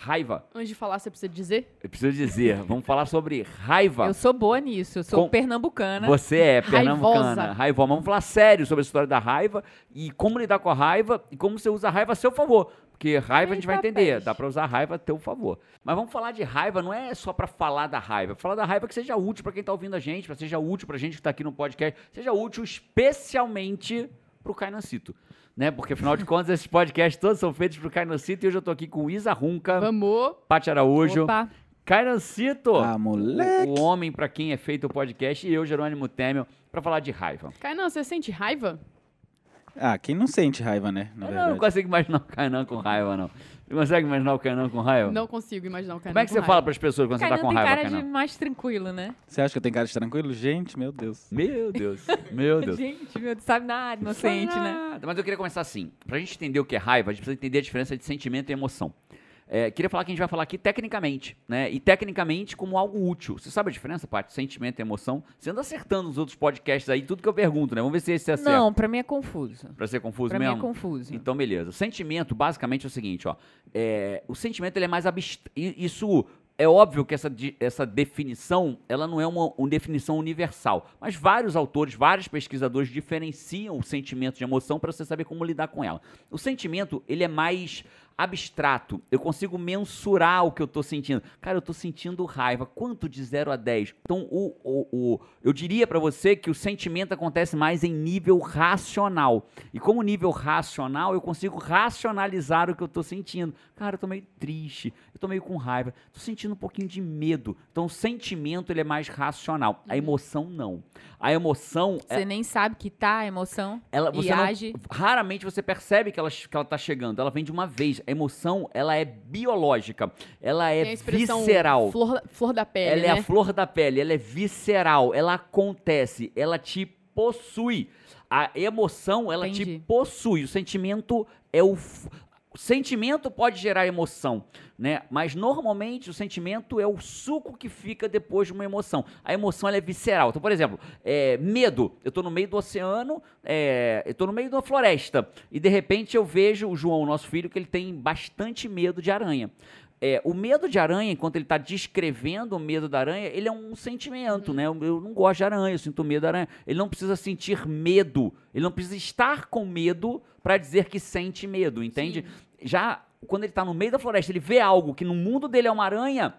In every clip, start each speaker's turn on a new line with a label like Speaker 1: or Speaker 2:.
Speaker 1: raiva.
Speaker 2: Antes de falar, você precisa dizer?
Speaker 1: Eu preciso dizer, vamos falar sobre raiva.
Speaker 3: Eu sou boa nisso, eu sou
Speaker 1: Com-
Speaker 3: pernambucana.
Speaker 1: Você é pernambucana,
Speaker 2: Raivosa.
Speaker 1: Vamos falar sério sobre a história da raiva e como lidar com a raiva e como você usa a raiva a seu favor. Porque raiva a gente vai entender, dá pra usar a raiva a teu favor. Mas vamos falar de raiva, não é só pra falar da raiva. Falar da raiva que seja útil pra quem tá ouvindo a gente, pra seja útil pra gente que tá aqui no podcast, seja útil especialmente pro Cainancito. Né? Porque afinal de contas, esses podcasts todos são feitos pro Cainancito e hoje eu tô aqui com Isa Runca,
Speaker 2: Vamos.
Speaker 1: Paty Araújo,
Speaker 3: Opa,
Speaker 1: Cainancito.
Speaker 4: Ah, moleque.
Speaker 1: O homem pra quem é feito o podcast e eu, Jerônimo Temel, pra falar de raiva.
Speaker 2: Kainan, você sente raiva?
Speaker 4: Ah, quem não sente raiva, né? Na
Speaker 1: Eu
Speaker 4: verdade.
Speaker 1: não consigo imaginar o Kainan com raiva, não. Você consegue imaginar o Kainan com raiva?
Speaker 2: Não consigo imaginar o Kainan
Speaker 1: Como é que
Speaker 2: com
Speaker 1: você
Speaker 2: raiva.
Speaker 1: fala pras pessoas quando você
Speaker 3: Kainan
Speaker 1: tá com
Speaker 3: tem
Speaker 1: raiva,
Speaker 3: cara de
Speaker 1: Kainan?
Speaker 3: mais tranquilo, né?
Speaker 4: Você acha que eu tenho cara de tranquilo? Gente, meu Deus.
Speaker 1: Meu Deus, meu Deus.
Speaker 3: Gente, meu, sabe nada, inocente, né?
Speaker 1: Nada. Mas eu queria começar assim. Pra gente entender o que é raiva, a gente precisa entender a diferença de sentimento e emoção. É, queria falar que a gente vai falar aqui tecnicamente, né? E tecnicamente como algo útil. Você sabe a diferença, Paty? Sentimento e emoção? Você anda acertando nos outros podcasts aí, tudo que eu pergunto, né? Vamos ver se esse acerta.
Speaker 3: Não, pra mim é confuso.
Speaker 1: Pra ser confuso
Speaker 3: Pra
Speaker 1: mesmo?
Speaker 3: mim é confuso.
Speaker 1: Então, beleza. Sentimento, basicamente, é o seguinte, ó. É, o sentimento, ele é mais abstrato. Isso é óbvio que essa, essa definição, ela não é uma, uma definição universal. Mas vários autores, vários pesquisadores diferenciam o sentimento de emoção para você saber como lidar com ela. O sentimento, ele é mais abstrato. Eu consigo mensurar o que eu tô sentindo. Cara, eu tô sentindo raiva. Quanto de 0 a 10? Então, o, o, o- eu diria para você que o sentimento acontece mais em nível racional. E como nível racional, eu consigo racionalizar o que eu tô sentindo. Cara, eu tô meio triste, eu tô meio com raiva, tô sentindo um pouquinho de medo. Então, o sentimento ele é mais racional. A emoção não. A emoção é-
Speaker 3: Você nem sabe que tá a emoção
Speaker 1: ela,
Speaker 3: e
Speaker 1: não-
Speaker 3: age.
Speaker 1: raramente você percebe que ela, que ela tá chegando. Ela vem de uma vez. A emoção, ela é biológica. Ela é
Speaker 2: expressão
Speaker 1: visceral.
Speaker 2: Flor, flor da pele,
Speaker 1: ela
Speaker 2: né?
Speaker 1: é a flor da pele. Ela é visceral. Ela acontece. Ela te possui. A emoção, ela te
Speaker 3: Entendi.
Speaker 1: possui. O sentimento é o... sentimento pode gerar emoção, né? Mas normalmente o sentimento é o suco que fica depois de uma emoção. A emoção é visceral. Então, por exemplo, é, medo. Eu tô no meio do oceano, é, eu tô no meio da floresta e de repente eu vejo o João, nosso filho, que ele tem bastante medo de aranha. É, o medo de aranha, enquanto ele está descrevendo o medo da aranha, ele é um sentimento, né? Eu, eu não gosto de aranha, eu sinto medo da aranha. Ele não precisa sentir medo, ele não precisa estar com medo para dizer que sente medo, entende? Já quando ele está no meio da floresta, ele vê algo que no mundo dele é uma aranha,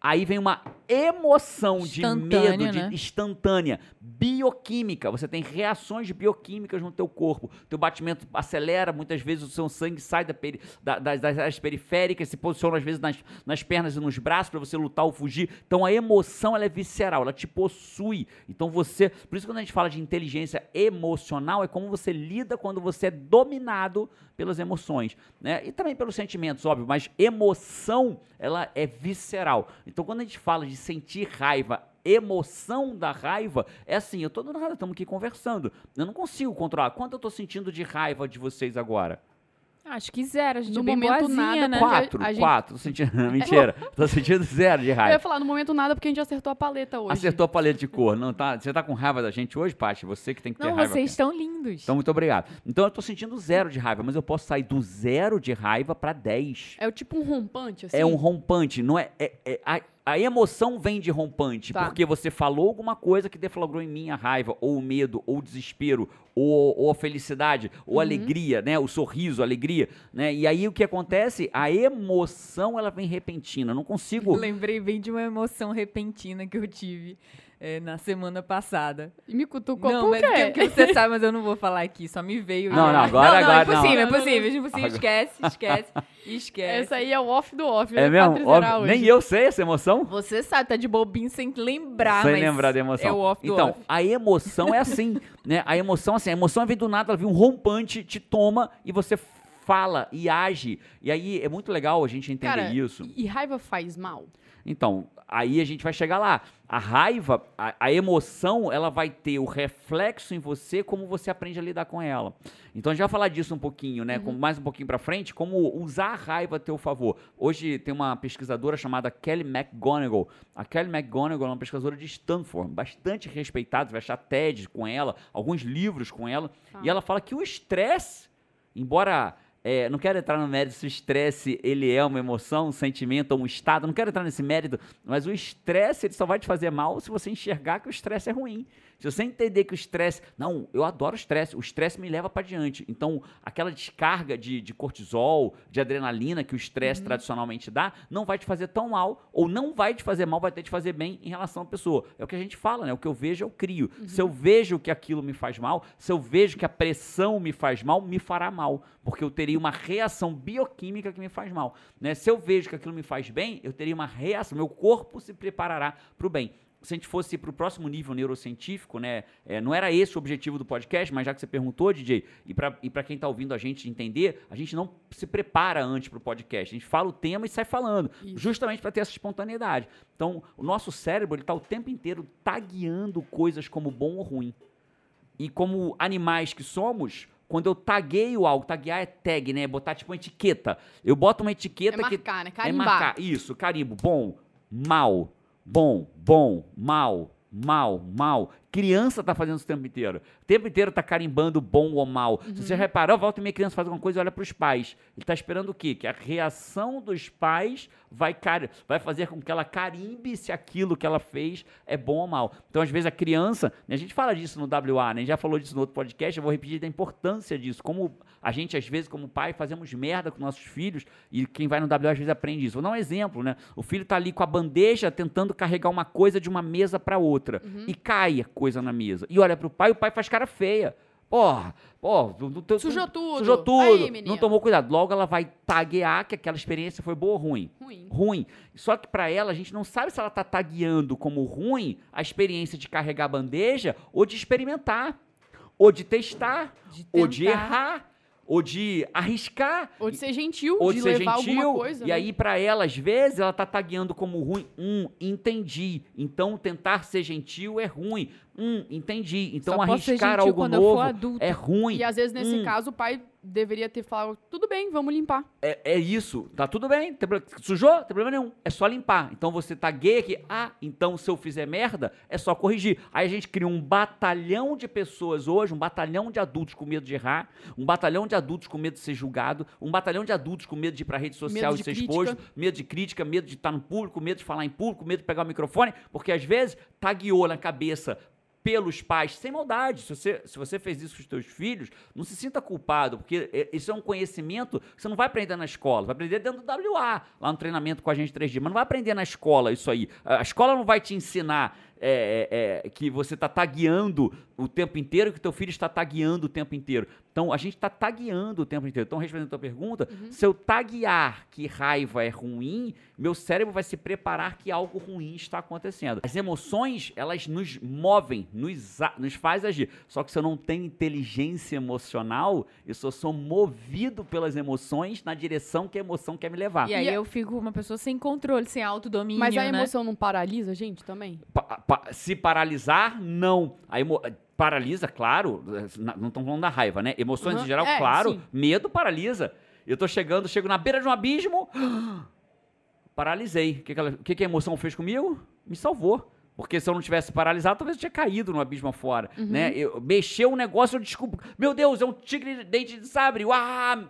Speaker 1: aí vem uma emoção de
Speaker 3: Instantânea,
Speaker 1: medo, de
Speaker 3: né?
Speaker 1: instantância, bioquímica. Você tem reações bioquímicas no teu corpo. Teu batimento acelera, muitas vezes o seu sangue sai da peri- da- das, das áreas periféricas, se posiciona às vezes nas, nas pernas e nos braços para você lutar ou fugir. Então a emoção ela é visceral, ela te possui. Então você, por isso quando a gente fala de inteligência emocional é como você lida quando você é dominado pelas emoções, né? E também pelos sentimentos, óbvio, mas emoção ela é visceral. Então quando a gente fala de sentir raiva emoção da raiva é assim, eu tô do nada, estamos aqui conversando. Eu não consigo controlar. Quanto eu tô sentindo de raiva de vocês agora?
Speaker 3: Acho que zero, a gente
Speaker 2: No
Speaker 3: é
Speaker 2: momento,
Speaker 3: boazinha,
Speaker 2: nada,
Speaker 3: né?
Speaker 1: Quatro,
Speaker 2: gente-
Speaker 1: quatro. Tô sentindo, mentira. Tô sentindo zero de
Speaker 2: Eu ia
Speaker 1: raiva.
Speaker 2: falar, no momento nada, porque a gente acertou a paleta hoje.
Speaker 1: Acertou a paleta de cor. Não, tá, você tá com raiva da gente hoje, Paty? Você que tem que ter
Speaker 3: Não,
Speaker 1: raiva.
Speaker 3: vocês estão lindos.
Speaker 1: Então, muito obrigado. Então, eu tô sentindo zero de raiva, mas eu posso sair do zero de raiva para 10.
Speaker 2: É o tipo um rompante, assim?
Speaker 1: É um rompante, não é? é- é- a, a emoção vem de rompante,
Speaker 2: Tá.
Speaker 1: porque você falou alguma coisa que deflagrou em mim a raiva, ou o medo, ou o desespero, ou, ou a felicidade, ou
Speaker 2: Uhum.
Speaker 1: a alegria, né? O sorriso, a alegria, né? E aí o que acontece? A emoção ela vem repentina. Eu não consigo.
Speaker 3: Lembrei bem de uma emoção repentina que eu tive eh, na semana passada.
Speaker 2: E me cutucou
Speaker 3: não,
Speaker 2: por quê?
Speaker 3: porque, porque você sabe, mas eu não vou falar aqui, só me veio.
Speaker 1: Não,
Speaker 3: já.
Speaker 1: não, agora-
Speaker 3: não,
Speaker 1: agora
Speaker 3: é
Speaker 1: não.
Speaker 3: impossível, é
Speaker 2: Não, não,
Speaker 3: é
Speaker 2: não.
Speaker 3: impossível.
Speaker 1: Agora-
Speaker 3: Esquece, esquece, esquece.
Speaker 2: Essa aí é o off do off.
Speaker 1: É mesmo?
Speaker 2: Hoje.
Speaker 1: nem eu sei essa emoção.
Speaker 3: Você sabe, tá de bobinho sem lembrar,
Speaker 1: Sem
Speaker 3: mas
Speaker 1: lembrar da emoção.
Speaker 3: É o off do
Speaker 1: então,
Speaker 3: off.
Speaker 1: a emoção é assim, né? A emoção, assim, a emoção vem do nada, ela vem um rompante, te toma e você fala e age. E aí é muito legal a gente entender
Speaker 2: Cara,
Speaker 1: isso.
Speaker 2: E raiva faz mal?
Speaker 1: Então, aí a gente vai chegar lá. A raiva, a, a emoção, ela vai ter o reflexo em você como você aprende a lidar com ela. Então a gente vai falar disso um pouquinho, né? Com, mais um pouquinho pra frente, como usar a raiva a teu favor. Hoje tem uma pesquisadora chamada Kelly McGonigal. A Kelly McGonigal é uma pesquisadora de Stanford, bastante respeitada, você vai achar TED com ela, alguns livros com ela.
Speaker 2: Tá.
Speaker 1: E ela fala que o estresse, embora é, não quero entrar no mérito se o estresse ele é uma emoção, um sentimento ou um estado, não quero entrar nesse mérito, mas o estresse ele só vai te fazer mal se você enxergar que o estresse é ruim. Se você entender que o estresse. Não, eu adoro o estresse, o estresse me leva para diante. Então, aquela descarga de, de cortisol, de adrenalina que o estresse tradicionalmente dá, não vai te fazer tão mal, ou não vai te fazer mal, vai até te fazer bem em relação à pessoa. É o que a gente fala, né? O que eu vejo, eu crio. Se eu vejo que aquilo me faz mal, se eu vejo que a pressão me faz mal, me fará mal. Porque eu teria uma reação bioquímica que me faz mal. Né? Se eu vejo que aquilo me faz bem, eu teria uma reação, meu corpo se preparará para o bem se a gente fosse para o próximo nível neurocientífico, né? é, não era esse o objetivo do podcast, mas já que você perguntou, DJ, e para quem está ouvindo a gente entender, a gente não se prepara antes para o podcast. A gente fala o tema e sai falando,
Speaker 2: Isso.
Speaker 1: justamente para ter essa espontaneidade. Então, o nosso cérebro está o tempo inteiro tagueando coisas como bom ou ruim. E como animais que somos, quando eu tagueio algo, taguear é tag, né? Botar tipo uma etiqueta. Eu boto uma
Speaker 2: É
Speaker 1: etiqueta que
Speaker 2: marcar, né?
Speaker 1: é
Speaker 2: Carimbar.
Speaker 1: marcar. Isso, carimbo. Bom, mal. Bom, bom, mal, mal, mal. Criança tá fazendo isso o tempo inteiro. O tempo inteiro tá carimbando bom ou mal. Se você reparar, volta e meia criança faz alguma coisa e olha pros pais. Ele tá esperando o quê? Que a reação dos pais vai, cari vai fazer com que ela carimbe se aquilo que ela fez é bom ou mal. Então, às vezes, a criança... né, a gente fala disso no WA, né? A gente já falou disso no outro podcast, eu vou repetir da importância disso. Como a gente, às vezes, como pai, fazemos merda com nossos filhos e quem vai no WA, às vezes, aprende isso. Vou dar um exemplo, né? O filho tá ali com a bandeja tentando carregar uma coisa de uma mesa para outra e cai coisa na mesa. E olha pro pai, o pai faz cara feia. Porra, porra, tu-
Speaker 2: Sujou tudo.
Speaker 1: Sujou tudo.
Speaker 2: Aí,
Speaker 1: não tomou cuidado. Logo ela vai taguear que aquela experiência foi boa ou ruim.
Speaker 2: Ruim.
Speaker 1: Ruim. Só que pra ela, a gente não sabe se ela tá tagueando como ruim a experiência de carregar a bandeja ou de experimentar, ou de testar,
Speaker 3: De
Speaker 1: ou de errar, ou de arriscar.
Speaker 2: Ou de ser gentil,
Speaker 1: Ou
Speaker 2: de,
Speaker 1: de ser
Speaker 2: levar
Speaker 1: gentil,
Speaker 2: alguma coisa.
Speaker 1: e
Speaker 2: né?
Speaker 1: aí pra ela, às vezes, ela tá tagueando como ruim. Hum, entendi. Então, tentar ser gentil é ruim. Hum, entendi. Então,
Speaker 3: Só
Speaker 1: arriscar algo novo é ruim.
Speaker 2: E às vezes, nesse
Speaker 1: Hum.
Speaker 2: caso, o pai deveria ter falado: tudo bem, vamos limpar.
Speaker 1: É, é isso, tá tudo bem, tem sujou, não tem problema nenhum, é só limpar. Então você tá gay aqui, ah, então se eu fizer merda, é só corrigir. Aí a gente cria um batalhão de pessoas hoje, um batalhão de adultos com medo de errar, um batalhão de adultos com medo de ser julgado, um batalhão de adultos com medo de ir pra rede social
Speaker 2: Medo
Speaker 1: e ser
Speaker 2: crítica.
Speaker 1: exposto, medo de crítica, medo de estar no público, medo de falar em público, medo de pegar o microfone, porque às vezes tagueou na cabeça pelos pais, sem maldade. Se você, se você fez isso com os teus filhos, não se sinta culpado, porque é, isso é um conhecimento que você não vai aprender na escola, vai aprender dentro do WA, lá no treinamento com a gente 3D, mas não vai aprender na escola isso aí. A escola não vai te ensinar é, é, é, que você está tagueando o tempo inteiro, que teu filho está tagueando o tempo inteiro. Então, a gente está tagueando o tempo inteiro. Então, respondendo a tua pergunta, se eu taguear que raiva é ruim, meu cérebro vai se preparar que algo ruim está acontecendo. As emoções, elas nos movem, nos, nos faz agir. Só que se eu não tenho inteligência emocional, eu só sou movido pelas emoções na direção que a emoção quer me levar.
Speaker 3: E aí
Speaker 2: E a-
Speaker 3: eu fico uma pessoa sem controle, sem autodomínio,
Speaker 2: Mas a
Speaker 3: né?
Speaker 2: emoção não paralisa a gente também?
Speaker 1: Pa- se paralisar, não. A emo- paralisa, claro. Não estamos falando da raiva, né? Emoções
Speaker 2: Uhum,
Speaker 1: em geral,
Speaker 2: é,
Speaker 1: claro.
Speaker 2: sim.
Speaker 1: Medo paralisa. Eu tô chegando, chego na beira de um abismo. Paralisei. O que, que, ela- que que a emoção fez comigo? Me salvou. Porque se eu não tivesse paralisado, talvez eu tinha caído no abismo afora.
Speaker 2: Uhum.
Speaker 1: Né? Eu, mexeu um negócio, eu desculpo. Meu Deus, é um tigre de dente de sabre. Uau!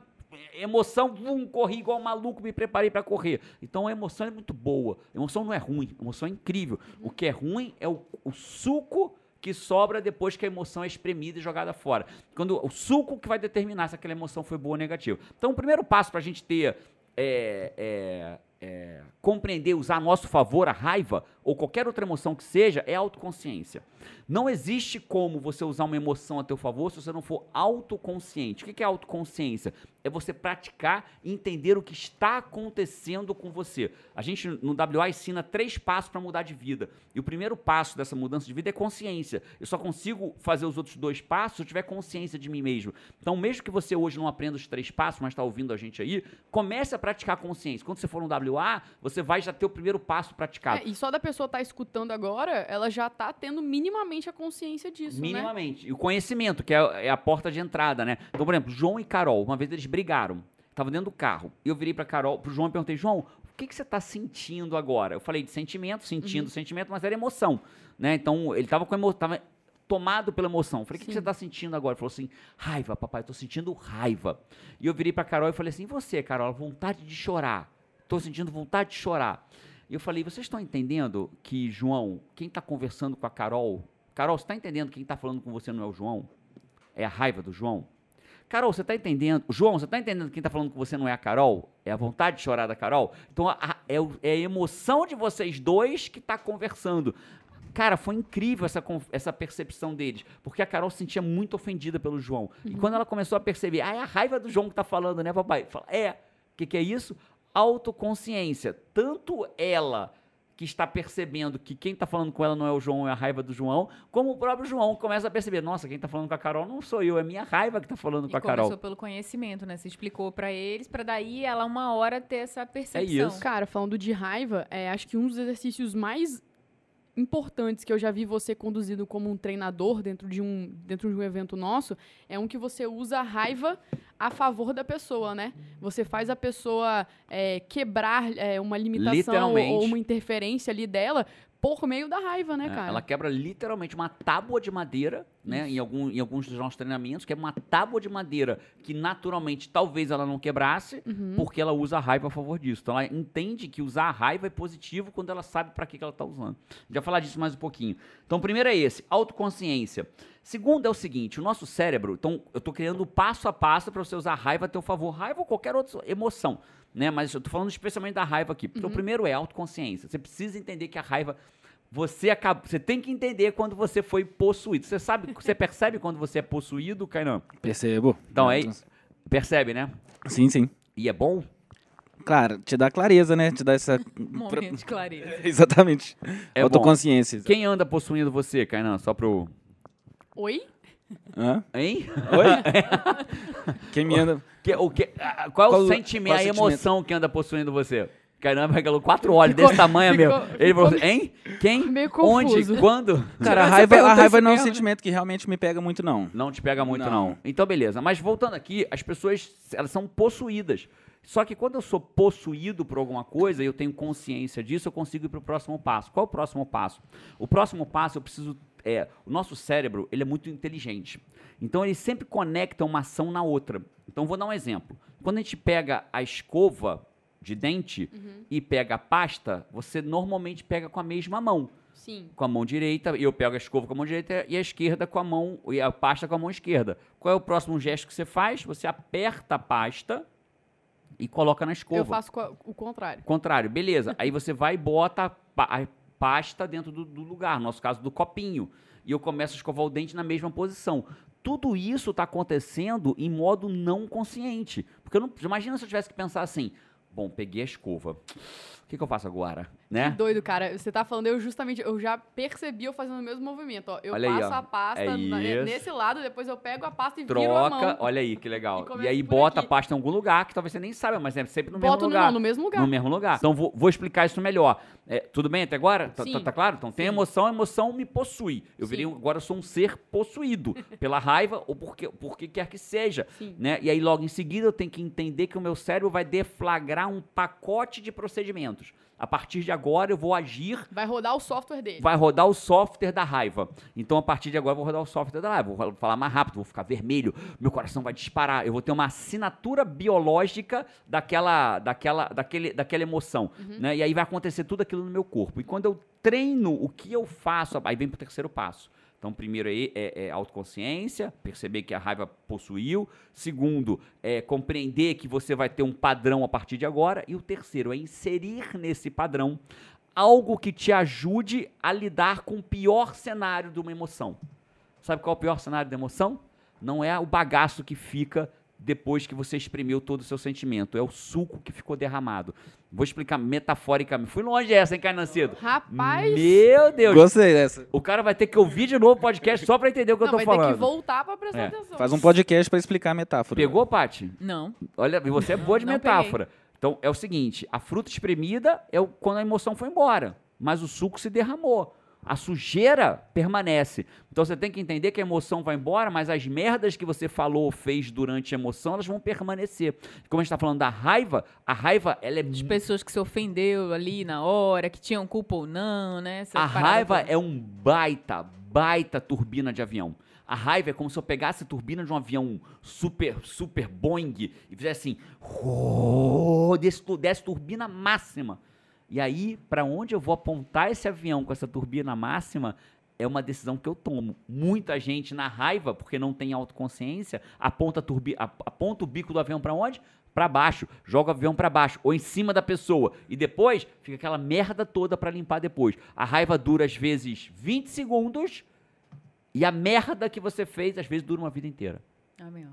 Speaker 1: Emoção, vum, corri igual um maluco, me preparei pra correr. Então a emoção é muito boa. A emoção não é ruim, a emoção é incrível. O que é ruim é o, o suco que sobra depois que a emoção é espremida e jogada fora. Quando o suco que vai determinar se aquela emoção foi boa ou negativa. Então o primeiro passo pra gente ter é, é, é, compreender, usar a nosso favor a raiva, ou qualquer outra emoção que seja, é autoconsciência. Não existe como você usar uma emoção a teu favor se você não for autoconsciente. O que é autoconsciência? É você praticar e entender o que está acontecendo com você. A gente no WA ensina três passos para mudar de vida. E o primeiro passo dessa mudança de vida é consciência. Eu só consigo fazer os outros dois passos se eu tiver consciência de mim mesmo. Então, mesmo que você hoje não aprenda os três passos, mas está ouvindo a gente aí, comece a praticar consciência. Quando você for no WA, você vai já ter o primeiro passo praticado.
Speaker 2: É, e só da pessoa estar escutando agora, ela já tá tendo minimamente a consciência disso, né?
Speaker 1: Minimamente. E o conhecimento, que é, é a porta de entrada, né? Então, por exemplo, João e Carol, uma vez eles brigaram. Estavam dentro do carro. E eu virei pra Carol, pro João e perguntei, João, o que, que você tá sentindo agora? Eu falei de sentimento, sentindo sentimento, mas era emoção. Né? Então, ele tava com emo... tava tomado pela emoção. Eu falei, o que, que você tá sentindo agora? Ele falou assim, raiva, papai, tô sentindo raiva. E eu virei pra Carol e falei assim, e você, Carol, vontade de chorar. Tô sentindo vontade de chorar. E eu falei, vocês estão entendendo que, João, quem tá conversando com a Carol... Carol, você tá entendendo que quem tá falando com você não é o João? É a raiva do João? Carol, você tá entendendo? João, você tá entendendo que quem tá falando com você não é a Carol? É a vontade de chorar da Carol? Então a- a- é, é a emoção de vocês dois que tá conversando. Cara, foi incrível essa, essa percepção deles, porque a Carol se sentia muito ofendida pelo João. E quando ela começou a perceber, ah, é a raiva do João que tá falando, né, papai? Fala, é. O que, que é isso? Autoconsciência. Tanto ela que está percebendo que quem está falando com ela não é o João, é a raiva do João, como o próprio João começa a perceber, nossa, quem está falando com a Carol não sou eu, é minha raiva que está falando
Speaker 3: E
Speaker 1: com a
Speaker 3: começou
Speaker 1: Carol.
Speaker 3: pelo conhecimento, né? Você explicou pra eles, pra daí ela uma hora ter essa percepção.
Speaker 1: isso.
Speaker 2: Cara, falando de raiva, é, acho que um dos exercícios mais importantes que eu já vi você conduzindo como um treinador dentro de um, dentro de um evento nosso é um que você usa a raiva a favor da pessoa, né? Você faz a pessoa é, quebrar é, uma limitação ou, ou uma interferência ali dela por meio da raiva, né,
Speaker 1: É,
Speaker 2: cara?
Speaker 1: Ela quebra literalmente uma tábua de madeira, né? Em, algum, em alguns dos nossos treinamentos, que é uma tábua de madeira que naturalmente talvez ela não quebrasse,
Speaker 2: Uhum.
Speaker 1: porque ela usa a raiva a favor disso. Então ela entende que usar a raiva é positivo quando ela sabe para que, que ela está usando. Vai falar disso mais um pouquinho. Então, primeiro é esse, autoconsciência. Segundo é o seguinte, o nosso cérebro, então eu estou criando passo a passo para você usar a raiva a teu favor, raiva ou qualquer outra emoção, né? Mas eu estou falando especialmente da raiva aqui. Então, o primeiro é autoconsciência. Você precisa entender que a raiva você acaba, você tem que entender quando você foi possuído. Você sabe, você percebe quando você é possuído, Kainan?
Speaker 4: Percebo.
Speaker 1: Então aí, percebe, né?
Speaker 4: Sim, sim.
Speaker 1: E é bom?
Speaker 4: Claro, te dá clareza, né? Te dá essa.
Speaker 3: Momento de clareza.
Speaker 4: Exatamente.
Speaker 1: É bom.
Speaker 4: Autoconsciência.
Speaker 1: Quem anda possuindo você, Kainan? Só pro.
Speaker 2: Oi?
Speaker 4: Hã?
Speaker 1: Hein?
Speaker 4: Oi? Quem me anda.
Speaker 1: Que- o que, qual, é
Speaker 4: Qual-
Speaker 1: o sentimento,
Speaker 4: qual
Speaker 1: a
Speaker 4: sentimento?
Speaker 1: emoção que anda possuindo você? Caramba, regalou quatro olhos desse tamanho
Speaker 2: ficou-
Speaker 1: mesmo. Ele falou
Speaker 2: ficou
Speaker 1: assim, hein? Quem?
Speaker 2: meio
Speaker 1: Onde?
Speaker 2: confuso.
Speaker 1: Quando?
Speaker 4: Cara, a raiva, a raiva não é um
Speaker 3: mesmo?
Speaker 4: sentimento que realmente me pega muito, não.
Speaker 1: Não te pega muito, não.
Speaker 4: Não.
Speaker 1: Então, beleza. Mas voltando aqui, as pessoas, elas são possuídas. Só que quando eu sou possuído por alguma coisa e eu tenho consciência disso, eu consigo ir para o próximo passo. Qual é o próximo passo? O próximo passo eu preciso. É, o nosso cérebro ele é muito inteligente. Então ele sempre conecta uma ação na outra. Então vou dar um exemplo. Quando a gente pega a escova de dente e pega a pasta, você normalmente pega com a mesma mão
Speaker 2: Sim.
Speaker 1: com a mão direita, eu pego a escova com a mão direita e a esquerda com a mão, e a pasta com a mão esquerda. Qual é o próximo gesto que você faz? Você aperta a pasta e coloca na escova.
Speaker 2: Eu faço o contrário.
Speaker 1: Contrário, beleza. Aí você vai e bota a pasta dentro do, do lugar, no nosso caso do copinho. E eu começo a escovar o dente na mesma posição. Tudo isso está acontecendo em modo não consciente. Porque eu não, imagina se eu tivesse que pensar assim: bom, peguei a escova. O que, que eu faço agora? Né?
Speaker 2: Que doido, cara. Você tá falando, eu justamente, eu já percebi eu fazendo o mesmo movimento, ó. Eu
Speaker 1: Olha aí,
Speaker 2: passo
Speaker 1: ó.
Speaker 2: a pasta
Speaker 1: É
Speaker 2: na-
Speaker 1: isso.
Speaker 2: nesse lado, depois eu pego a pasta e viro a
Speaker 1: Troca,
Speaker 2: mão.
Speaker 1: olha aí que legal.
Speaker 2: E
Speaker 1: E, aí bota
Speaker 2: aqui.
Speaker 1: a pasta em algum lugar que talvez você nem saiba, mas é sempre no
Speaker 2: Boto
Speaker 1: mesmo
Speaker 2: no,
Speaker 1: lugar.
Speaker 2: não, no mesmo lugar.
Speaker 1: No mesmo lugar. Então vou, vou explicar isso melhor. É, tudo bem até agora? Tá, tá- tá claro? Então tem
Speaker 2: Sim.
Speaker 1: emoção, a emoção me possui. Eu virei, agora eu sou um ser possuído pela raiva ou porque, por que quer que seja.
Speaker 2: Sim.
Speaker 1: Né? E aí logo em seguida eu tenho que entender que o meu cérebro vai deflagrar um pacote de procedimentos. A partir de agora eu vou agir
Speaker 2: Vai rodar o software dele.
Speaker 1: vai rodar o software da raiva. Então, a partir de agora, eu vou rodar o software da raiva. Vou falar mais rápido, vou ficar vermelho, meu coração vai disparar. Eu vou ter uma assinatura biológica daquela, daquela, daquele, daquela emoção. Né? E aí vai acontecer tudo aquilo no meu corpo. E quando eu treino o que eu faço, aí vem pro terceiro passo. Então, primeiro é, é, é autoconsciência, perceber que a raiva possuiu. Segundo, é compreender que você vai ter um padrão a partir de agora. E o terceiro é inserir nesse padrão algo que te ajude a lidar com o pior cenário de uma emoção. Sabe qual é o pior cenário da emoção? Não é o bagaço que fica depois que você exprimiu todo o seu sentimento. É o suco que ficou derramado. Vou explicar metaforicamente. Fui longe essa, hein, Carnancido?
Speaker 2: Rapaz,
Speaker 1: Meu Deus.
Speaker 4: Gostei dessa.
Speaker 1: O cara vai ter que ouvir de novo o podcast só pra entender o que
Speaker 2: não,
Speaker 1: eu tô
Speaker 2: vai
Speaker 1: falando.
Speaker 2: ter que voltar pra prestar
Speaker 1: É.
Speaker 2: atenção.
Speaker 4: Faz um podcast pra explicar a metáfora.
Speaker 1: Pegou, Paty?
Speaker 3: Não.
Speaker 1: Olha, e você é boa de
Speaker 3: Não
Speaker 1: metáfora. Então, é o seguinte, a fruta espremida é o- quando a emoção foi embora, mas o suco se derramou. A sujeira permanece. Então você tem que entender que a emoção vai embora, mas as merdas que você falou ou fez durante a emoção, elas vão permanecer. Como a gente está falando da raiva, a raiva, ela é
Speaker 3: De pessoas que se ofendeu ali na hora, que tinham culpa ou não, né? Essa
Speaker 1: A raiva é um baita, baita turbina de avião. A raiva é como se eu pegasse a turbina de um avião super, super Boeing e fizesse assim, "Rô", desse, desse turbina máxima. E aí, para onde eu vou apontar esse avião com essa turbina máxima é uma decisão que eu tomo. Muita gente na raiva, porque não tem autoconsciência, aponta, a turbi, ap- aponta o bico do avião para onde? Para baixo, joga o avião para baixo ou em cima da pessoa e depois fica aquela merda toda para limpar depois. A raiva dura às vezes 20 segundos e a merda que você fez às vezes dura uma vida inteira.
Speaker 3: Meu.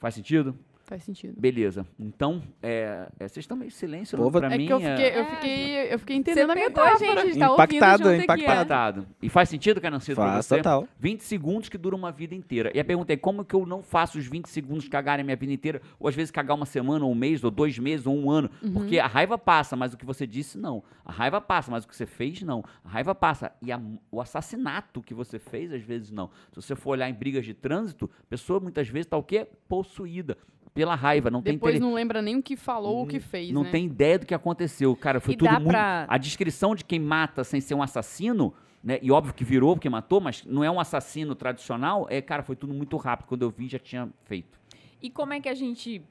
Speaker 1: Faz sentido?
Speaker 2: Faz sentido.
Speaker 1: Beleza. Então, é, é, vocês estão meio silêncio
Speaker 4: Pô,
Speaker 1: para
Speaker 2: É
Speaker 1: mim.
Speaker 2: que eu fiquei, eu
Speaker 3: É,
Speaker 2: fiquei, eu fiquei
Speaker 3: Você
Speaker 2: entendendo a
Speaker 3: pegou a gente, a gente tá
Speaker 4: Impactado,
Speaker 3: ouvindo
Speaker 1: é
Speaker 3: ó.
Speaker 1: Impactado. E faz sentido, Canancido, pra
Speaker 4: Faz
Speaker 1: você?
Speaker 4: total.
Speaker 1: 20 segundos que dura uma vida inteira. E a pergunta é, como que eu não faço os 20 segundos cagarem a minha vida inteira? Ou às vezes cagar uma semana, ou um mês, ou dois meses, ou um ano. Porque a raiva passa, mas o que você disse, não. A raiva passa, mas o que você fez, não. A raiva passa. E a- o assassinato que você fez, às vezes, não. Se você for olhar em brigas de trânsito, a pessoa muitas vezes está o quê? Possuída pela raiva. Não tem
Speaker 2: Depois
Speaker 1: tele-
Speaker 2: não lembra nem o que falou ou o que fez,
Speaker 1: não
Speaker 2: né?
Speaker 1: tem ideia do que aconteceu. Cara, foi
Speaker 3: E
Speaker 1: tudo
Speaker 3: dá
Speaker 1: muito.
Speaker 3: pra-
Speaker 1: A descrição de quem mata sem ser um assassino, né? E óbvio que virou porque matou, mas não é um assassino tradicional. É, cara, foi tudo muito rápido. Quando eu vi, já tinha feito.
Speaker 3: E como é que a gente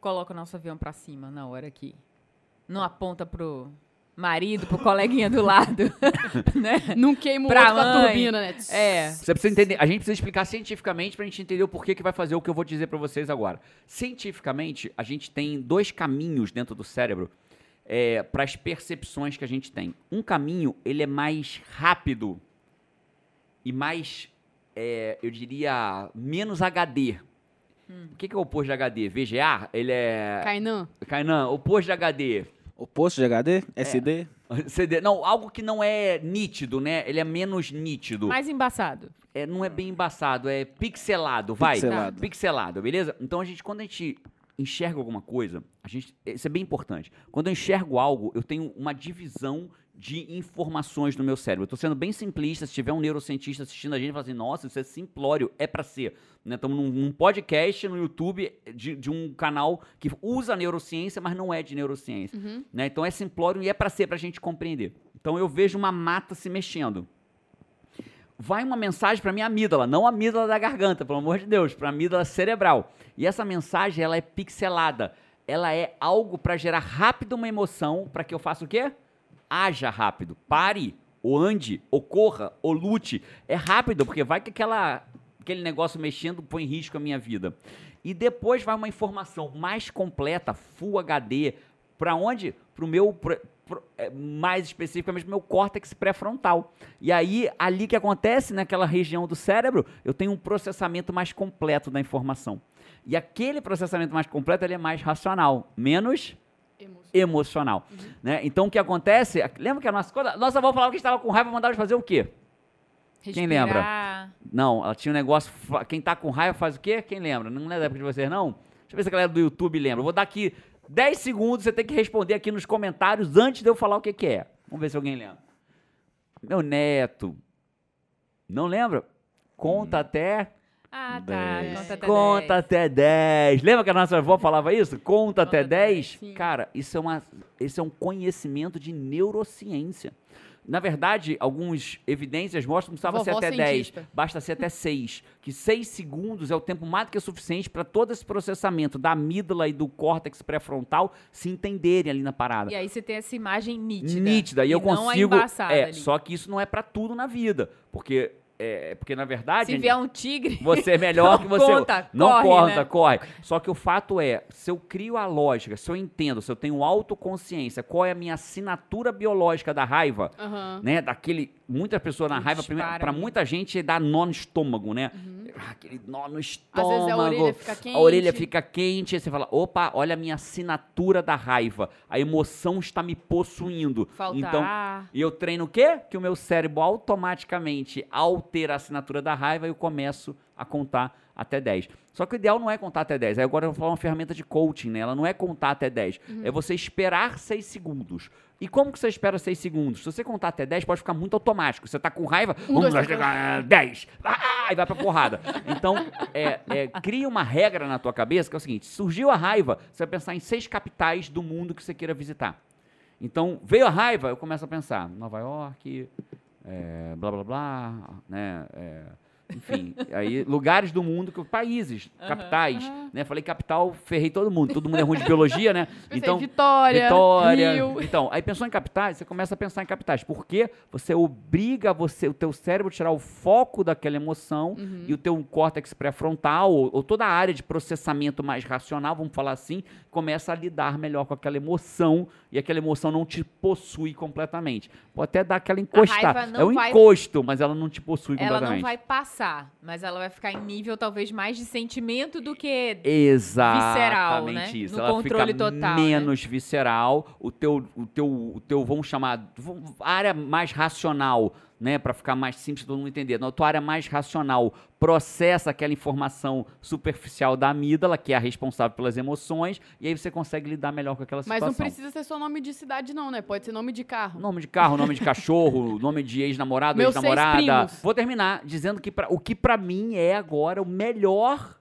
Speaker 3: coloca o nosso avião pra cima na hora que não aponta pro marido, pro coleguinha do lado, né?
Speaker 2: Não queima o
Speaker 3: Pra
Speaker 2: outro com a
Speaker 3: mãe.
Speaker 2: turbina, né?
Speaker 3: É.
Speaker 1: Você precisa entender. A gente precisa explicar cientificamente pra gente entender o porquê que vai fazer o que eu vou dizer pra vocês agora. Cientificamente, a gente tem dois caminhos dentro do cérebro para as percepções que a gente tem. Um caminho, ele é mais rápido e mais, é, eu diria, menos HD. O que, que é o oposto de HD? VGA? Ele é.
Speaker 2: Kainan.
Speaker 1: Kainan, oposto de HD.
Speaker 4: Oposto de HD? SD?
Speaker 1: CD. Não, algo que não é nítido, né? Ele é menos nítido.
Speaker 3: Mais embaçado.
Speaker 1: É, não é bem embaçado, é pixelado, vai.
Speaker 4: Pixelado.
Speaker 1: Pixelado, beleza? Então a gente, quando a gente enxerga alguma coisa, a gente, isso é bem importante. Quando eu enxergo algo, eu tenho uma divisão de informações no meu cérebro. Eu tô sendo bem simplista, se tiver um neurocientista assistindo a gente, fala assim, nossa, isso é simplório, é para ser. Estamos num, num podcast no YouTube de, de um canal que usa neurociência, mas não é de neurociência. né? Então é simplório e é para ser, para a gente compreender. Então eu vejo uma mata se mexendo vai uma mensagem para minha amígdala, não a amígdala da garganta, pelo amor de Deus, para a amígdala cerebral. E essa mensagem, ela é pixelada. Ela é algo para gerar rápido uma emoção, para que eu faça o quê? Haja rápido. Pare, ou ande, ou corra, ou lute. É rápido, porque vai que aquela, aquele negócio mexendo põe em risco a minha vida. E depois vai uma informação mais completa, Full HD, para onde? Para o meu, pro- é, mais especificamente, meu córtex pré-frontal. E aí, ali que acontece, naquela região do cérebro, eu tenho um processamento mais completo da informação. E aquele processamento mais completo, ele é mais racional, menos Emocional. Né? Então, o que acontece... Lembra que a nossa... A nossa avó falava que estava com raiva, mandava de fazer o quê? Quem lembra?
Speaker 3: Respirar.
Speaker 1: Não, ela tinha um negócio. Quem tá com raiva faz o quê? Quem lembra? Não é da época de vocês, não? Deixa eu ver se a galera do YouTube lembra. Eu vou dar aqui 10 segundos, você tem que responder aqui nos comentários antes de eu falar o que, que é. Vamos ver se alguém lembra. Meu neto. Não lembra? Conta até.
Speaker 3: Ah, tá.
Speaker 4: Dez.
Speaker 3: Conta até
Speaker 1: Conta
Speaker 3: dez.
Speaker 1: até 10. Lembra que a nossa avó falava isso? Conta, até
Speaker 3: até
Speaker 1: 10?
Speaker 2: sim.
Speaker 1: Cara, isso é, uma, isso é um conhecimento de neurociência. Na verdade, algumas evidências mostram que precisava ser até 10.
Speaker 2: cientista.
Speaker 1: Basta ser até 6. Que 6 segundos é o tempo mais do que suficiente para todo esse processamento da amígdala e do córtex pré-frontal se entenderem ali na parada
Speaker 3: E aí você tem essa imagem nítida.
Speaker 1: nítida. E, eu
Speaker 3: não a
Speaker 1: consigo.
Speaker 3: embaçada
Speaker 1: é,
Speaker 3: ali.
Speaker 1: só que isso não é pra tudo na vida. Porque é, porque na verdade
Speaker 3: Se vier um tigre.
Speaker 1: você é melhor que você.
Speaker 3: conta,
Speaker 1: não
Speaker 3: corre,
Speaker 1: conta,
Speaker 3: né?
Speaker 1: corre. Só que o fato é, se eu crio a lógica, se eu entendo, se eu tenho autoconsciência, qual é a minha assinatura biológica da raiva,
Speaker 2: Aham.
Speaker 1: né? Daquele. Muitas pessoas na raiva,
Speaker 3: mesmo.
Speaker 1: muita gente, dá nó no estômago, né? Ah, Aquele nó no
Speaker 2: Às
Speaker 1: estômago.
Speaker 2: vezes a orelha fica quente.
Speaker 1: A orelha fica quente, aí você fala, opa, olha a minha assinatura da raiva. A emoção está me possuindo.
Speaker 3: Falta
Speaker 1: então,
Speaker 3: ar.
Speaker 1: e eu treino o quê? Que o meu cérebro automaticamente, ao ter a assinatura da raiva, eu começo a contar até 10. Só que o ideal não é contar até 10. Aí agora eu vou falar uma ferramenta de coaching, né? Ela não é contar até 10. É você esperar 6 segundos. E como que você espera 6 segundos? Se você contar até 10, pode ficar muito automático. Você tá com raiva,
Speaker 2: Um,
Speaker 1: vamos
Speaker 2: dois,
Speaker 1: lá, chegar, 10. Ah, e vai pra porrada. Então, é, é, cria uma regra na tua cabeça que é o seguinte: surgiu a raiva, você vai pensar em seis capitais do mundo que você queira visitar. Então, veio a raiva, eu começo a pensar, Nova York, é, blá blá blá, né? é, enfim, aí lugares do mundo, que, países, capitais, né? Falei capital, ferrei todo mundo, todo mundo é ruim de biologia, né?
Speaker 2: Pensei, Vitória,
Speaker 1: Vitória.
Speaker 2: Rio.
Speaker 1: Então, aí pensou em capitais, você começa a pensar em capitais, porque você obriga você, o teu cérebro a tirar o foco daquela emoção
Speaker 2: Uhum.
Speaker 1: e o teu córtex pré-frontal ou, ou toda a área de processamento mais racional, vamos falar assim, começa a lidar melhor com aquela emoção e aquela emoção não te possui completamente. Pode até dar aquela encostada. É um
Speaker 3: vai-
Speaker 1: encosto, mas ela não te possui
Speaker 3: Ela
Speaker 1: completamente.
Speaker 3: não vai passar, mas ela vai ficar em nível talvez mais de sentimento do que
Speaker 1: Exatamente
Speaker 3: visceral, né?
Speaker 1: isso.
Speaker 3: No
Speaker 1: Ela
Speaker 3: controle
Speaker 1: fica
Speaker 3: total, né?
Speaker 1: menos visceral. O teu, o teu, o teu, vamos chamar, a área mais racional, né, para ficar mais simples todo mundo entender. Na tua área mais racional processa aquela informação superficial da amígdala, que é a responsável pelas emoções, e aí você consegue lidar melhor com aquela
Speaker 2: Mas
Speaker 1: situação.
Speaker 2: não precisa ser só nome de cidade, não, né? Pode ser nome de carro.
Speaker 1: Nome de carro, nome de cachorro, nome de ex-namorado, ex-namorada. Vou terminar dizendo que pra, o que pra mim é agora o melhor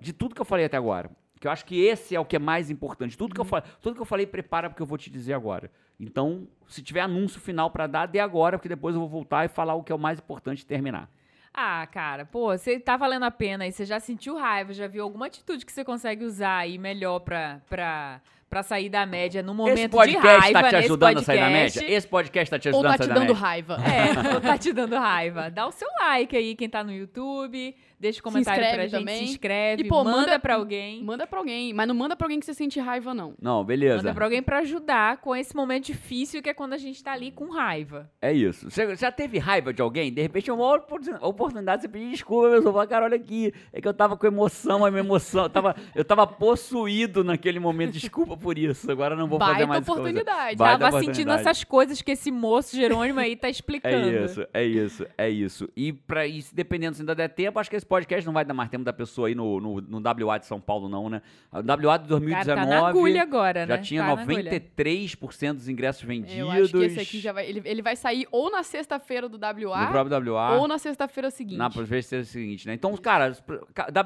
Speaker 1: de tudo que eu falei até agora. Que eu acho que esse é o que é mais importante. Tudo que eu
Speaker 2: Uhum.
Speaker 1: falei, tudo que eu falei prepara porque eu vou te dizer agora. Então, se tiver anúncio final pra dar, dê agora, porque depois eu vou voltar e falar o que é o mais importante e terminar.
Speaker 3: Ah, cara, pô, você tá valendo a pena e você já sentiu raiva, já viu alguma atitude que você consegue usar aí melhor pra, pra, pra sair da média no momento
Speaker 1: Esse podcast
Speaker 3: de raiva
Speaker 1: tá te ajudando a sair da
Speaker 3: podcast.
Speaker 1: média? Esse podcast tá te
Speaker 2: Ou
Speaker 1: ajudando
Speaker 2: tá
Speaker 1: a
Speaker 2: te
Speaker 1: sair da
Speaker 2: dando raiva.
Speaker 3: É, ou tá te dando raiva. Dá o seu like aí, quem tá no YouTube. Deixa um comentário pra gente,
Speaker 2: também.
Speaker 3: se inscreve,
Speaker 2: E, pô,
Speaker 3: manda,
Speaker 2: manda-
Speaker 3: pra alguém.
Speaker 2: Manda pra alguém. Mas não manda pra alguém que você sente raiva, não.
Speaker 1: Não, beleza.
Speaker 3: Manda pra alguém pra ajudar com esse momento difícil que é quando a gente tá ali com raiva.
Speaker 1: É isso. Você já teve raiva de alguém? De repente é uma oportun- oportunidade de você pedir desculpa, meu falar, cara, olha aqui, é que eu tava com emoção, a minha emoção, eu tava, eu tava possuído naquele momento, desculpa por isso, agora eu não vou fazer
Speaker 2: Baita
Speaker 1: mais com você.
Speaker 2: oportunidade.
Speaker 1: Baita
Speaker 3: Tava sentindo
Speaker 1: oportunidade.
Speaker 3: essas coisas que esse moço Jerônimo aí tá
Speaker 1: É
Speaker 3: explicando.
Speaker 1: isso, é isso, é isso. E para isso, dependendo se ainda der tempo, acho que esse podcast não vai dar mais tempo da pessoa aí no, no, no WA de São Paulo, não, né? O WA de 2019
Speaker 3: Cara, tá na agulha agora,
Speaker 1: já
Speaker 3: né?
Speaker 1: tinha
Speaker 3: Tá na agulha.
Speaker 1: 93% dos ingressos vendidos.
Speaker 2: Eu acho que esse aqui já vai. Ele, ele vai sair ou na sexta-feira do WA
Speaker 1: No próprio WA.
Speaker 2: ou na sexta-feira seguinte.
Speaker 1: Na o seguinte, né? Então, cara,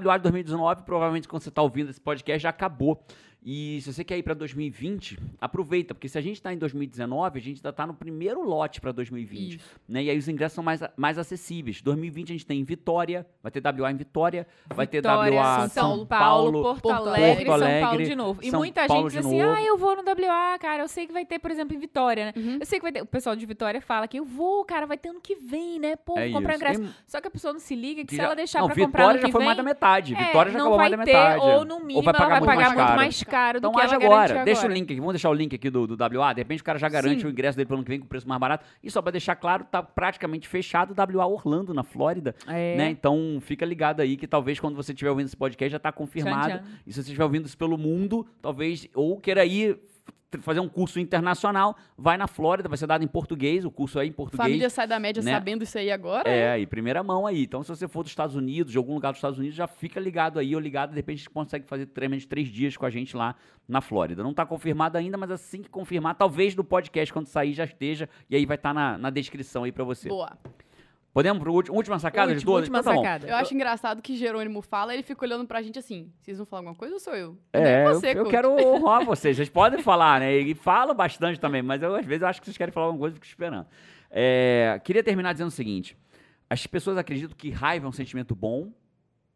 Speaker 1: WA de 2019, provavelmente quando você tá ouvindo esse podcast, já acabou. E se você quer ir para 2020, aproveita, porque se a gente está em 2019, a gente ainda tá no primeiro lote para 2020.
Speaker 2: Isso.
Speaker 1: Né? E aí os ingressos são mais, mais acessíveis. 2020 a gente tem em Vitória, vai ter WA em Vitória, vai ter
Speaker 3: Vitória,
Speaker 1: WA
Speaker 3: São Paulo, Porto,
Speaker 2: Porto
Speaker 3: Alegre,
Speaker 1: Porto
Speaker 3: São Paulo
Speaker 1: Alegre,
Speaker 3: de novo. E
Speaker 1: São
Speaker 3: muita
Speaker 1: Paulo
Speaker 3: gente diz assim,
Speaker 1: novo.
Speaker 3: ah, eu vou no WA, cara, eu sei que vai ter, por exemplo, em Vitória, né?
Speaker 2: Uhum.
Speaker 3: Eu sei que vai ter, o pessoal de Vitória fala que eu vou, cara, vai ter ano que vem, né? Pô,
Speaker 1: É
Speaker 3: comprar
Speaker 1: isso.
Speaker 3: ingresso.
Speaker 1: Tem-
Speaker 3: Só que a pessoa não se liga que se
Speaker 1: já-
Speaker 3: ela deixar
Speaker 1: Vitória
Speaker 3: comprar ano
Speaker 1: já
Speaker 3: que
Speaker 1: foi
Speaker 3: vem,
Speaker 1: mais da metade.
Speaker 3: é,
Speaker 1: Vitória já
Speaker 3: não
Speaker 1: acabou
Speaker 3: vai
Speaker 1: mais da metade.
Speaker 3: ou no mínimo
Speaker 1: vai
Speaker 3: ela
Speaker 1: pagar
Speaker 3: vai
Speaker 1: muito
Speaker 3: pagar
Speaker 1: mais
Speaker 3: muito mais caro
Speaker 1: Então
Speaker 3: do que ela
Speaker 1: agora.
Speaker 3: garantiu
Speaker 1: Deixa o
Speaker 3: agora.
Speaker 1: link aqui. Vamos deixar o link aqui do, do WA. De repente o cara já garante
Speaker 2: Sim.
Speaker 1: o ingresso dele pro ano que vem com preço mais barato. E só pra deixar claro, tá praticamente fechado o WA Orlando, na Flórida.
Speaker 3: É.
Speaker 1: Né? Então fica ligado aí que talvez quando você estiver ouvindo esse podcast já tá confirmado.
Speaker 3: Tchan, tchan.
Speaker 1: E se você estiver ouvindo isso pelo mundo, talvez, ou queira ir fazer um curso internacional, vai na Flórida, vai ser dado em português, o curso é em português.
Speaker 2: Família sai da média
Speaker 1: né?
Speaker 2: sabendo isso aí agora.
Speaker 1: É, e primeira mão aí. Então, se você for dos Estados Unidos, de algum lugar dos Estados Unidos, já fica ligado aí, ou ligado, de repente a gente consegue fazer treinamento de três dias com a gente lá na Flórida. Não está confirmado ainda, mas assim que confirmar, talvez no podcast, quando sair, já esteja, e aí vai estar na, na descrição aí para você.
Speaker 2: Boa.
Speaker 1: Podemos pro último, última sacada de
Speaker 3: Última,
Speaker 1: todas?
Speaker 3: última
Speaker 1: Então tá bom.
Speaker 3: sacada.
Speaker 2: Eu acho engraçado que Jerônimo fala, ele fica olhando pra gente assim. Vocês vão falar alguma coisa ou sou eu?
Speaker 1: É, eu-
Speaker 2: você,
Speaker 1: eu,
Speaker 2: coach.
Speaker 1: quero honrar vocês. Vocês podem falar, né? E falam bastante também, mas eu, às vezes eu acho que vocês querem falar alguma coisa e fico esperando. É, queria terminar dizendo o seguinte: as pessoas acreditam que raiva é um sentimento bom,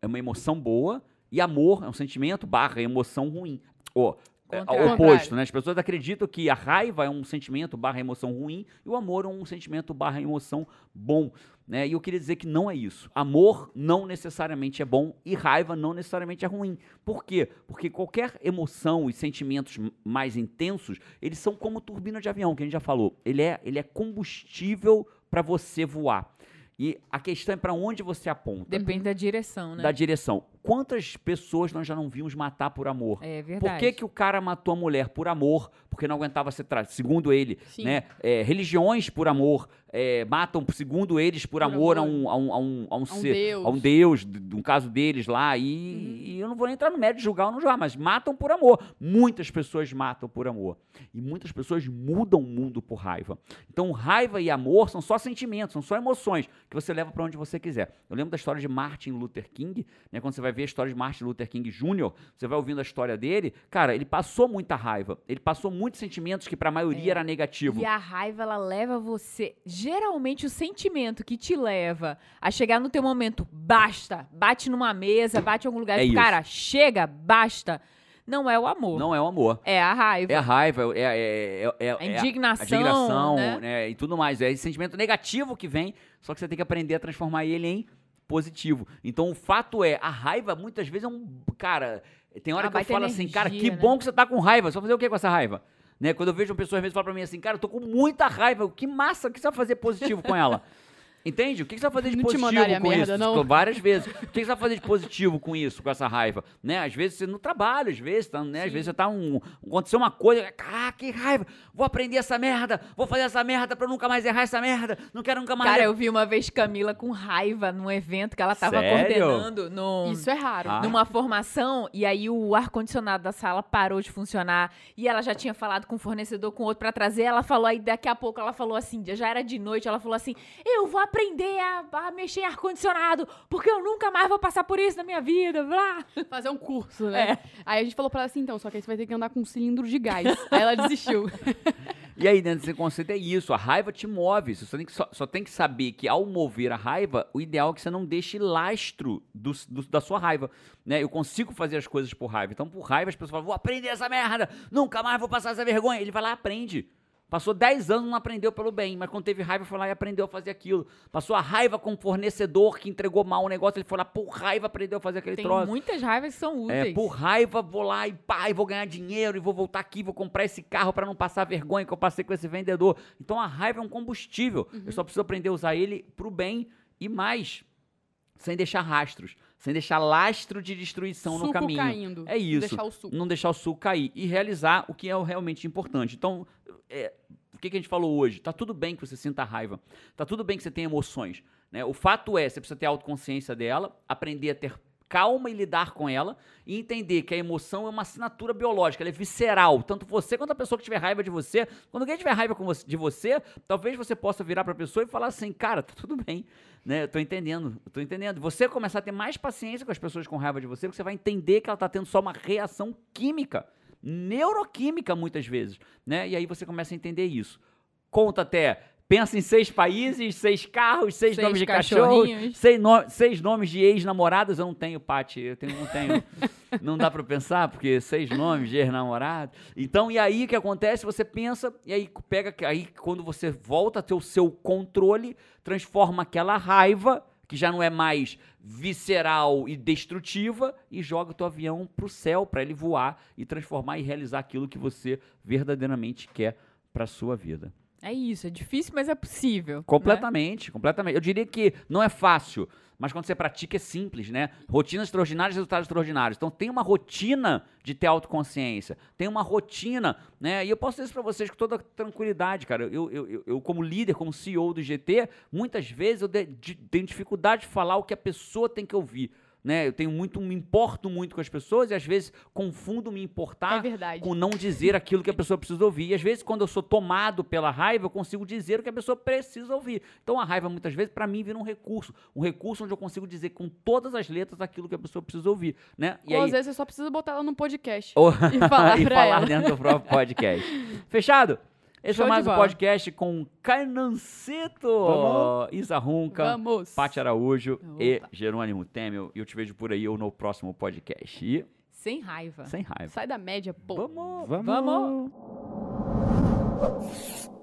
Speaker 1: é uma emoção boa, e amor é um sentimento barra emoção ruim. Ó, é,
Speaker 3: Contrário.
Speaker 1: oposto, né? As pessoas acreditam que a raiva é um sentimento barra emoção ruim e o amor é um sentimento barra emoção bom, né? E eu queria dizer que não é isso. Amor não necessariamente é bom e raiva não necessariamente é ruim. Por quê? Porque qualquer emoção e sentimentos mais intensos, eles são como turbina de avião, que a gente já falou. Ele é, ele é combustível para você voar. E a questão é para onde você aponta.
Speaker 3: Depende da direção, né?
Speaker 1: Da direção. Quantas pessoas nós já não vimos matar por amor?
Speaker 3: É
Speaker 1: Por
Speaker 3: verdade.
Speaker 1: que, que o cara matou a mulher? Por amor, porque não aguentava ser tratado. Segundo ele,
Speaker 2: Sim.
Speaker 1: né? é, religiões por amor é, matam, segundo eles, por,
Speaker 2: Por
Speaker 1: amor,
Speaker 2: amor.
Speaker 1: A, um, a, um, a, um, a um ser,
Speaker 2: Deus.
Speaker 1: a um Deus, de, de um caso deles lá. E, e eu não vou nem entrar no mérito de julgar ou não julgar, mas matam por amor. Muitas pessoas matam por amor. E muitas pessoas mudam o mundo por raiva. Então, raiva e amor são só sentimentos, são só emoções que você leva para onde você quiser. Eu lembro da história de Martin Luther King, né? Quando você vai ver a história de Martin Luther King Jr., você vai ouvindo a história dele, cara, ele passou muita raiva, ele passou muitos sentimentos que para a maioria
Speaker 3: É.
Speaker 1: era negativo.
Speaker 3: E a raiva, ela leva você. Geralmente, o sentimento que te leva a chegar no teu momento, basta, bate numa mesa, bate em algum lugar,
Speaker 1: É
Speaker 3: tipo, cara, chega, basta. Não é o amor.
Speaker 1: Não é o amor.
Speaker 3: É a raiva.
Speaker 1: É a raiva, é, é, é, é-
Speaker 3: A
Speaker 1: é
Speaker 3: indignação,
Speaker 1: a indignação,
Speaker 3: né?
Speaker 1: né, E tudo mais. É esse sentimento negativo que vem, só que você tem que aprender a transformar ele em positivo. Então o fato é, a raiva muitas vezes é um. Cara, tem hora
Speaker 3: Ah,
Speaker 1: que eu falo assim, cara, que
Speaker 3: energia, né?
Speaker 1: bom que você tá com raiva. Você vai fazer o que com essa raiva? Né? Quando eu vejo uma pessoa às vezes fala pra mim assim, cara, eu tô com muita raiva, que massa, o que você vai fazer positivo com ela? Entende? O que que você vai fazer de
Speaker 2: Não
Speaker 1: positivo com
Speaker 2: merda,
Speaker 1: isso?
Speaker 2: não?
Speaker 1: Várias vezes. O que que você vai fazer de positivo com isso, com essa raiva? Né? Às vezes você no trabalho, às vezes, tá, né? Às vezes você tá um. Aconteceu uma coisa, ah, que raiva! Vou aprender essa merda, vou fazer essa merda pra eu nunca mais errar essa merda, não quero nunca mais.
Speaker 3: Cara, eu vi uma vez Camila com raiva num evento que ela tava
Speaker 1: Sério?
Speaker 3: coordenando num,
Speaker 2: Isso é raro.
Speaker 1: Ah.
Speaker 3: numa formação e aí o ar-condicionado da sala parou de funcionar e ela já tinha falado com um fornecedor, com outro pra trazer. Ela falou, aí daqui a pouco ela falou assim, já era de noite, ela falou assim: Eu vou aprender a, a mexer em ar-condicionado porque eu nunca mais vou passar por isso na minha vida. Blá.
Speaker 2: Fazer um curso, né? Aí a gente falou pra ela assim, então, só que aí você vai ter que andar com um cilindro de gás. aí ela desistiu.
Speaker 1: E aí, dentro desse conceito é isso, a raiva te move. Você só tem que, só, só tem que saber que ao mover a raiva, o ideal é que você não deixe lastro do- do- da sua raiva. Né? Eu consigo fazer as coisas por raiva. Então, por raiva, as pessoas falam, vou aprender essa merda, nunca mais vou passar essa vergonha. Ele vai lá e aprende. Passou 10 anos, não aprendeu pelo bem, mas quando teve raiva, foi lá e aprendeu a fazer aquilo. Passou a raiva com o fornecedor que entregou mal o negócio, ele foi lá, por raiva, aprendeu a fazer aquele
Speaker 3: Tem
Speaker 1: troço.
Speaker 3: muitas raivas que são úteis.
Speaker 1: É, por raiva, vou lá e pá, e vou ganhar dinheiro, e vou voltar aqui, vou comprar esse carro para não passar vergonha que eu passei com esse vendedor. Então a raiva é um combustível. Eu só preciso aprender a usar ele pro bem e mais, sem deixar rastros, sem deixar lastro de destruição no
Speaker 2: suco
Speaker 1: caminho.
Speaker 2: caindo.
Speaker 1: É isso.
Speaker 2: Deixar o suco.
Speaker 1: Não deixar o suco cair e realizar o que é realmente importante. Então, é, o que, que a gente falou hoje? Tá tudo bem que você sinta raiva. Tá tudo bem que você tenha emoções. Né? O fato é, você precisa ter autoconsciência dela, aprender a ter calma e lidar com ela e entender que a emoção é uma assinatura biológica, ela é visceral. Tanto você quanto a pessoa que tiver raiva de você. Quando alguém tiver raiva de você, talvez você possa virar pra pessoa e falar assim, cara, tá tudo bem. Né? Eu tô entendendo, eu tô entendendo. Você começar a ter mais paciência com as pessoas com raiva de você, porque você vai entender que ela tá tendo só uma reação química, neuroquímica muitas vezes, né? E aí você começa a entender isso. Conta até, pensa em seis países, seis carros, seis,
Speaker 3: Seis
Speaker 1: nomes de cachorro,
Speaker 3: cachorrinhos.
Speaker 1: seis, no- seis nomes de ex-namoradas. Eu não tenho, Paty, eu tenho, não tenho. não dá pra pensar, porque seis nomes de ex-namorado. Então, e aí o que acontece? Você pensa, e aí pega, aí quando você volta a ter o seu controle, transforma aquela raiva que já não é mais visceral e destrutiva e joga o teu avião pro céu para ele voar e transformar e realizar aquilo que você verdadeiramente quer para sua vida.
Speaker 3: É isso, é difícil, mas é possível. né?
Speaker 1: Completamente, completamente. Eu diria que não é fácil, mas quando você pratica é simples, né? Rotinas extraordinárias, resultados extraordinários. Então tem uma rotina de ter autoconsciência, tem uma rotina, né? E eu posso dizer isso pra vocês com toda tranquilidade, cara. Eu, eu, eu, eu, como líder, como CEO do GT, muitas vezes eu de- de- tenho dificuldade de falar o que a pessoa tem que ouvir. Né, eu tenho muito, me importo muito com as pessoas e às vezes confundo me importar
Speaker 2: É
Speaker 1: com não dizer aquilo que a pessoa precisa ouvir. E às vezes, quando eu sou tomado pela raiva, eu consigo dizer o que a pessoa precisa ouvir. Então, a raiva, muitas vezes, para mim, vira um recurso. Um recurso onde eu consigo dizer com todas as letras aquilo que a pessoa precisa ouvir. Né? E
Speaker 2: Ou
Speaker 1: aí,
Speaker 2: às vezes você só precisa botar ela no podcast. e falar
Speaker 1: e falar dentro do próprio podcast. Fechado? Esse
Speaker 2: Show
Speaker 1: foi mais um podcast com Carnancito,
Speaker 4: Vamos.
Speaker 1: Isa Runca,
Speaker 2: Vamos.
Speaker 1: Paty Araújo e
Speaker 3: Opa.
Speaker 1: Jerônimo Temel. E eu te vejo por aí ou no próximo podcast. E
Speaker 3: Sem raiva.
Speaker 1: Sem raiva.
Speaker 2: Sai da média, pô.
Speaker 1: Vamos!
Speaker 4: Vamos.
Speaker 3: Vamos.